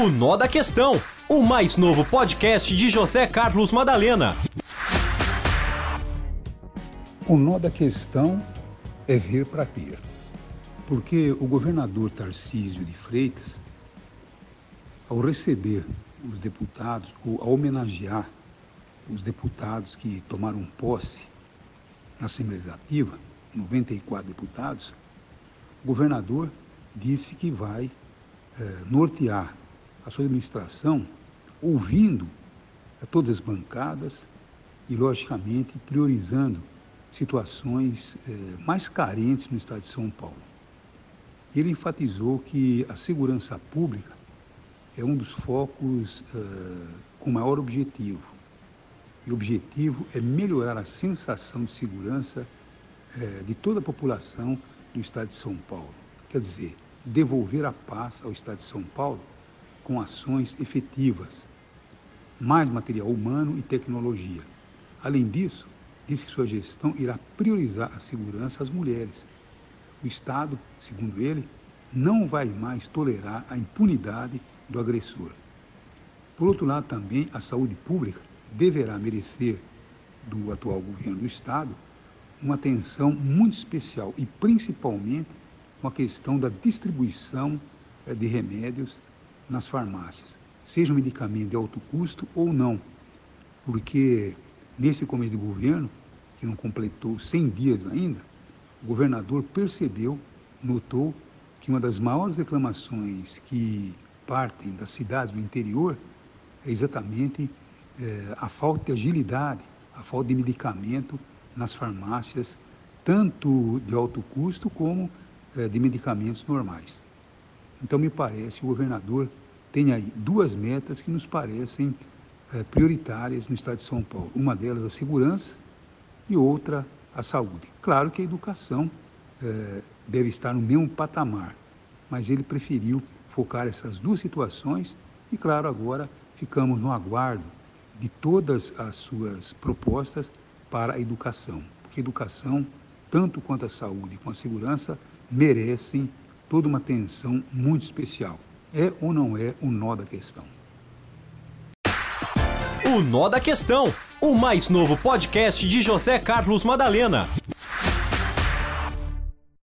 O Nó da Questão, o mais novo podcast de José Carlos Madalena. O nó da questão é ver para ter. Porque o governador Tarcísio de Freitas, ao receber os deputados, ou ao homenagear os deputados que tomaram posse na Assembleia Legislativa, 94 deputados, o governador disse que vai eh, nortear a sua administração ouvindo eh, todas as bancadas e, logicamente, priorizando situações eh, mais carentes no estado de São Paulo. Ele enfatizou que a segurança pública é um dos focos com maior objetivo. E o objetivo é melhorar a sensação de segurança de toda a população do estado de São Paulo. Quer dizer, devolver a paz ao estado de São Paulo com ações efetivas, mais material humano e tecnologia. Além disso, diz que sua gestão irá priorizar a segurança às mulheres. O Estado, segundo ele, não vai mais tolerar a impunidade do agressor. Por outro lado, também a saúde pública deverá merecer do atual governo do Estado uma atenção muito especial e principalmente com a questão da distribuição eh, de remédios nas farmácias, seja um medicamento de alto custo ou não, porque nesse começo de governo, que não completou 100 dias ainda, o governador percebeu, notou que uma das maiores reclamações que partem das cidades do interior é exatamente é, a falta de agilidade, a falta de medicamento nas farmácias, tanto de alto custo como é, de medicamentos normais. Então, me parece, o governador tem aí duas metas que nos parecem é, prioritárias no estado de São Paulo. Uma delas a segurança e outra a saúde. Claro que a educação é, deve estar no mesmo patamar, mas ele preferiu focar essas duas situações e, claro, agora ficamos no aguardo de todas as suas propostas para a educação, porque a educação, tanto quanto a saúde como a segurança, merecem toda uma atenção muito especial. É ou não é o nó da questão? O Nó da Questão, o mais novo podcast de José Carlos Madalena.